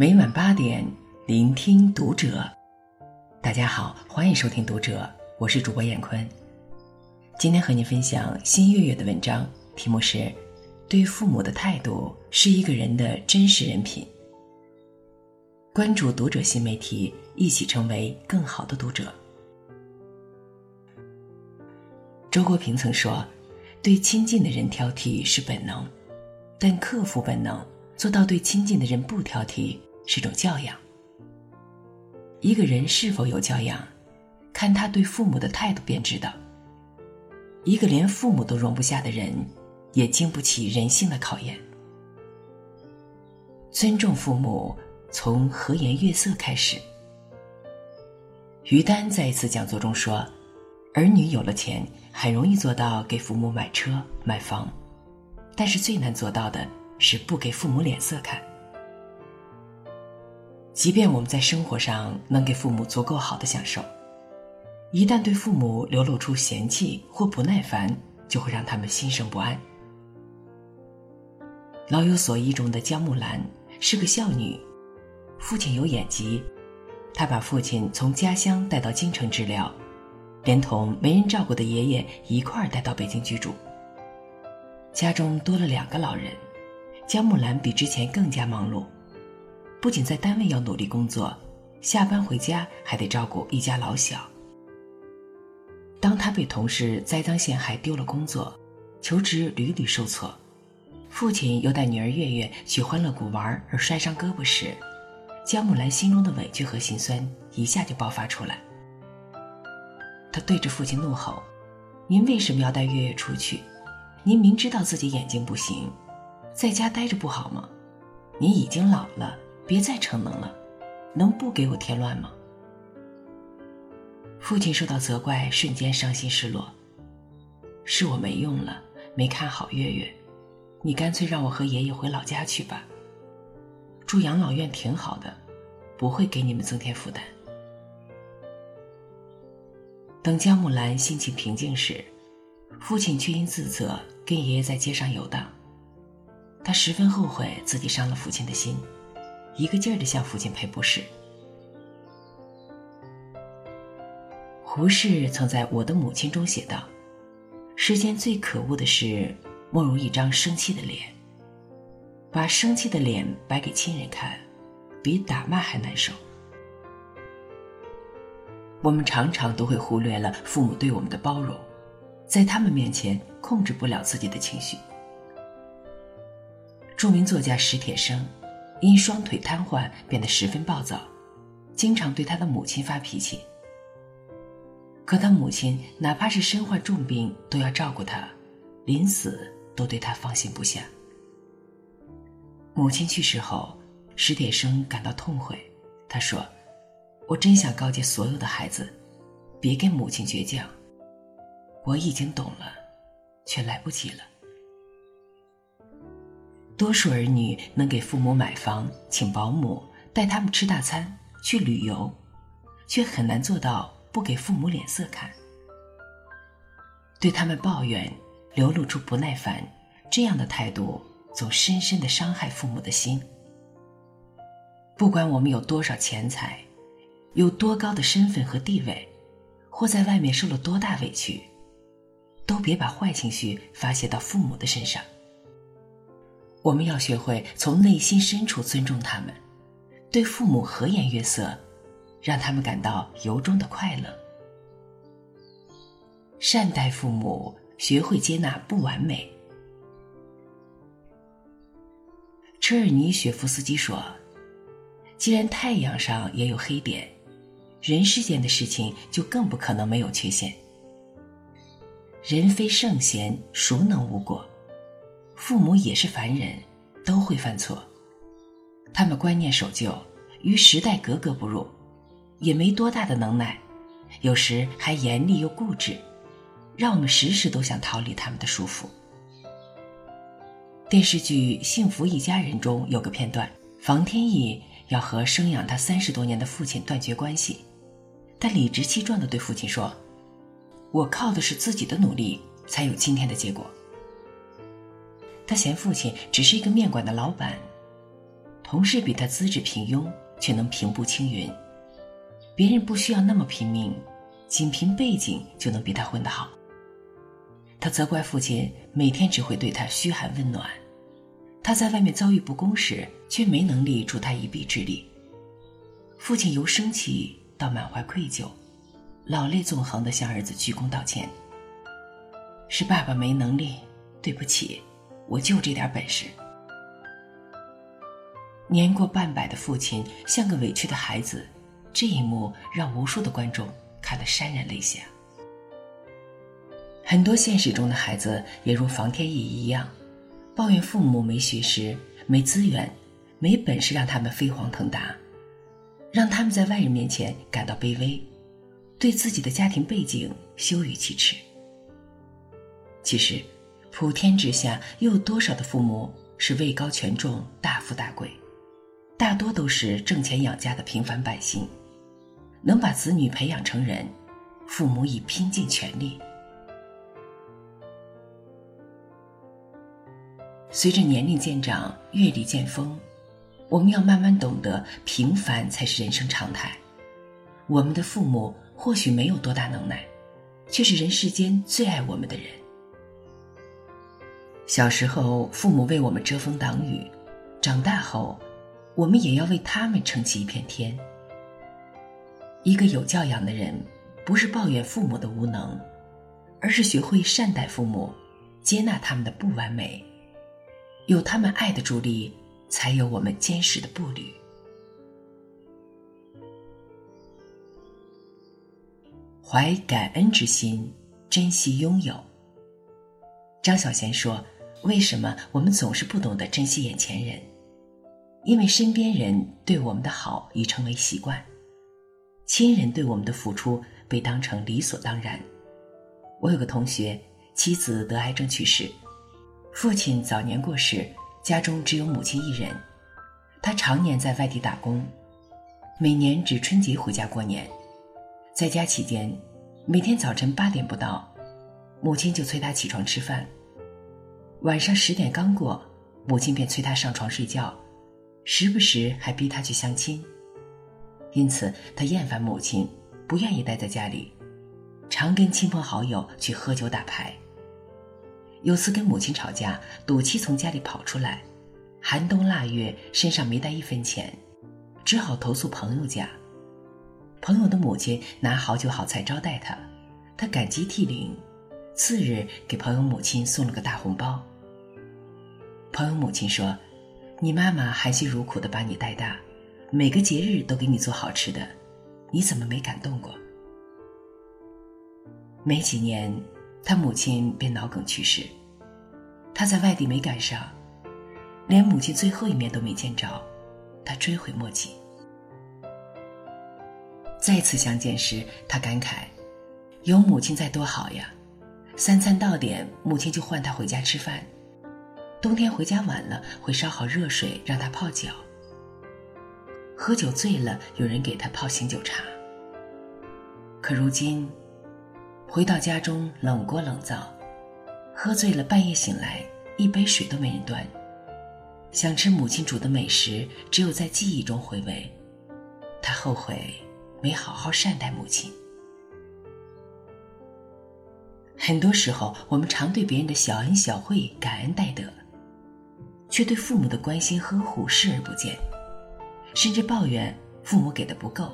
每晚八点，聆听读者。大家好，欢迎收听读者，我是主播闫坤。今天和您分享新月月的文章，题目是“对父母的态度是一个人的真实人品”。关注读者新媒体，一起成为更好的读者。周国平曾说：“对亲近的人挑剔是本能，但克服本能，做到对亲近的人不挑剔。”是种教养。一个人是否有教养，看他对父母的态度便知道。一个连父母都容不下的人，也经不起人性的考验。尊重父母，从和颜悦色开始。于丹在一次讲座中说：“儿女有了钱，很容易做到给父母买车买房，但是最难做到的是不给父母脸色看。”即便我们在生活上能给父母足够好的享受，一旦对父母流露出嫌弃或不耐烦，就会让他们心生不安。《老有所依》中的江木兰是个孝女，父亲有眼疾，她把父亲从家乡带到京城治疗，连同没人照顾的爷爷一块儿带到北京居住。家中多了两个老人，江木兰比之前更加忙碌。不仅在单位要努力工作，下班回家还得照顾一家老小。当他被同事栽赃陷害丢了工作，求职屡屡受挫，父亲又带女儿月月去欢乐谷玩而摔伤胳膊时，江木兰心中的委屈和心酸一下就爆发出来。他对着父亲怒吼：“您为什么要带月月出去？您明知道自己眼睛不行，在家待着不好吗？您已经老了。”别再逞能了，能不给我添乱吗？父亲受到责怪，瞬间伤心失落。是我没用了，没看好月月，你干脆让我和爷爷回老家去吧。住养老院挺好的，不会给你们增添负担。等江木兰心情平静时，父亲却因自责跟爷爷在街上游荡。他十分后悔自己伤了父亲的心。一个劲儿的向父亲赔不是。胡适曾在我的母亲中写道：“世间最可恶的事，莫如一张生气的脸。把生气的脸摆给亲人看，比打骂还难受。”我们常常都会忽略了父母对我们的包容，在他们面前控制不了自己的情绪。著名作家史铁生。因双腿瘫痪变得十分暴躁，经常对他的母亲发脾气。可他母亲哪怕是身患重病都要照顾他，临死都对他放心不下。母亲去世后，史铁生感到痛悔。他说：“我真想告诫所有的孩子，别跟母亲倔强。我已经懂了，却来不及了。”多数儿女能给父母买房、请保姆、带他们吃大餐、去旅游，却很难做到不给父母脸色看。对他们抱怨、流露出不耐烦，这样的态度总深深的伤害父母的心。不管我们有多少钱财，有多高的身份和地位，或在外面受了多大委屈，都别把坏情绪发泄到父母的身上。我们要学会从内心深处尊重他们，对父母和颜悦色，让他们感到由衷的快乐。善待父母，学会接纳不完美。车尔尼雪夫斯基说：“既然太阳上也有黑点，人世间的事情就更不可能没有缺陷。人非圣贤，孰能无过？”父母也是凡人，都会犯错。他们观念守旧，与时代格格不入，也没多大的能耐，有时还严厉又固执，让我们时时都想逃离他们的束缚。电视剧《幸福一家人》中有个片段，房天意要和生养他三十多年的父亲断绝关系，他理直气壮地对父亲说：“我靠的是自己的努力，才有今天的结果。”他嫌父亲只是一个面馆的老板，同事比他资质平庸，却能平步青云；别人不需要那么拼命，仅凭背景就能比他混得好。他责怪父亲每天只会对他嘘寒问暖，他在外面遭遇不公时，却没能力助他一臂之力。父亲由生气到满怀愧疚，老泪纵横地向儿子鞠躬道歉：“是爸爸没能力，对不起，我就这点本事。”年过半百的父亲像个委屈的孩子，这一幕让无数的观众看得潸然泪下。很多现实中的孩子也如房天意一样，抱怨父母没学识、没资源、没本事，让他们飞黄腾达，让他们在外人面前感到卑微，对自己的家庭背景羞于启齿。其实，普天之下又有多少的父母是位高权重、大富大贵？大多都是挣钱养家的平凡百姓，能把子女培养成人，父母已拼尽全力。随着年龄渐长，阅历渐丰，我们要慢慢懂得，平凡才是人生常态。我们的父母或许没有多大能耐，却是人世间最爱我们的人。小时候，父母为我们遮风挡雨；长大后，我们也要为他们撑起一片天。一个有教养的人，不是抱怨父母的无能，而是学会善待父母，接纳他们的不完美。有他们爱的助力，才有我们坚实的步履。怀感恩之心，珍惜拥有。张小娴说：“为什么我们总是不懂得珍惜眼前人？因为身边人对我们的好已成为习惯，亲人对我们的付出被当成理所当然。”我有个同学，妻子得癌症去世。父亲早年过世，家中只有母亲一人。他常年在外地打工，每年只春节回家过年。在家期间，每天早晨八点不到，母亲就催他起床吃饭；晚上十点刚过，母亲便催他上床睡觉，时不时还逼他去相亲。因此，他厌烦母亲，不愿意待在家里，常跟亲朋好友去喝酒打牌。有次跟母亲吵架，赌气从家里跑出来，寒冬腊月，身上没带一分钱，只好投诉朋友家。朋友的母亲拿好酒好菜招待他，他感激涕零，次日给朋友母亲送了个大红包。朋友母亲说：“你妈妈含辛茹苦的把你带大，每个节日都给你做好吃的，你怎么没感动过？”没几年。他母亲便脑梗去世，他在外地没赶上，连母亲最后一面都没见着，他追悔莫及。再次相见时，他感慨：“有母亲在多好呀！三餐到点，母亲就唤他回家吃饭；冬天回家晚了，会烧好热水让他泡脚；喝酒醉了，有人给他泡醒酒茶。可如今……”回到家中，冷锅冷灶，喝醉了，半夜醒来，一杯水都没人端。想吃母亲煮的美食，只有在记忆中回味。他后悔没好好善待母亲。很多时候，我们常对别人的小恩小惠感恩戴德，却对父母的关心呵护视而不见，甚至抱怨父母给的不够，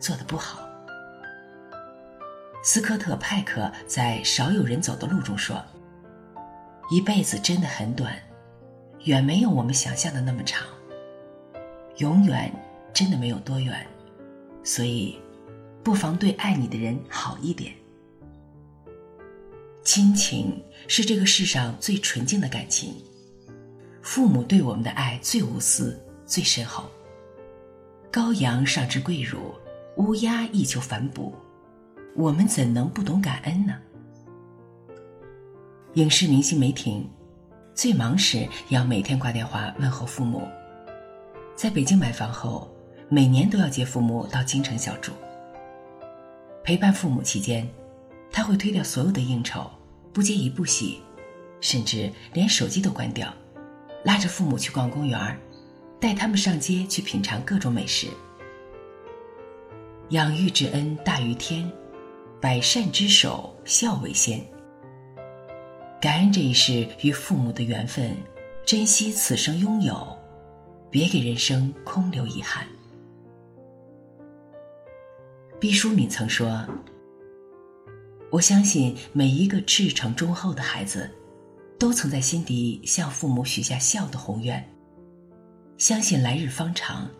做的不好。斯科特·派克在《少有人走的路》中说：“一辈子真的很短，远没有我们想象的那么长。永远真的没有多远，所以，不妨对爱你的人好一点。亲情是这个世上最纯净的感情，父母对我们的爱最无私、最深厚。羔羊尚知跪乳，乌鸦亦求反哺。”我们怎能不懂感恩呢？影视明星梅婷，最忙时也要每天挂电话问候父母。在北京买房后，每年都要接父母到京城小住。陪伴父母期间，他会推掉所有的应酬，不接一部戏，甚至连手机都关掉，拉着父母去逛公园带他们上街去品尝各种美食。养育之恩大于天，百善之首孝为先。感恩这一世与父母的缘分，珍惜此生拥有，别给人生空留遗憾。毕淑敏曾说：“我相信每一个赤诚忠厚的孩子，都曾在心底向父母许下孝的宏愿，相信来日方长，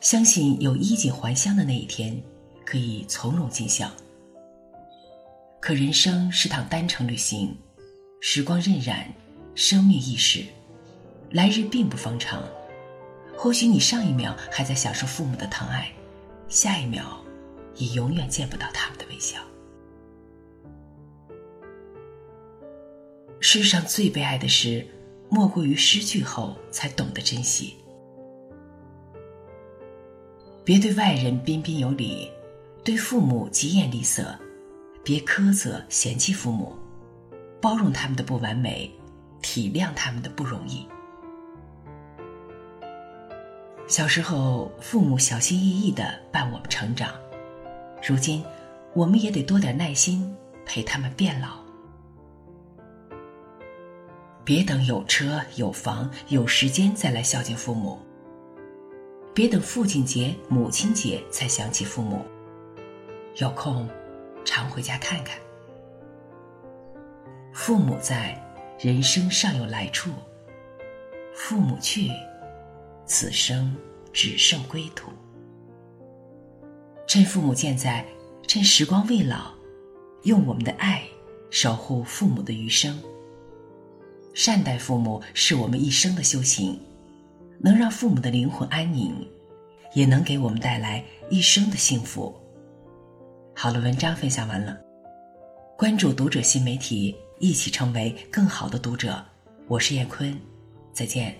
相信有衣锦还乡的那一天，可以从容尽孝。可人生是趟单程旅行。”时光荏苒，生命易逝，来日并不方长。或许你上一秒还在享受父母的疼爱，下一秒已永远见不到他们的微笑。世上最悲哀的事，莫过于失去后才懂得珍惜。别对外人彬彬有礼，对父母疾言厉色，别苛责嫌弃父母。包容他们的不完美，体谅他们的不容易。小时候，父母小心翼翼的伴我们成长，如今，我们也得多点耐心陪他们变老。别等有车有房有时间再来孝敬父母，别等父亲节、母亲节才想起父母，有空常回家看看。父母在，人生尚有来处；父母去，此生只剩归途。趁父母健在，趁时光未老，用我们的爱守护父母的余生。善待父母是我们一生的修行，能让父母的灵魂安宁，也能给我们带来一生的幸福。好了，文章分享完了，关注读者新媒体。一起成为更好的读者，我是燕坤，再见。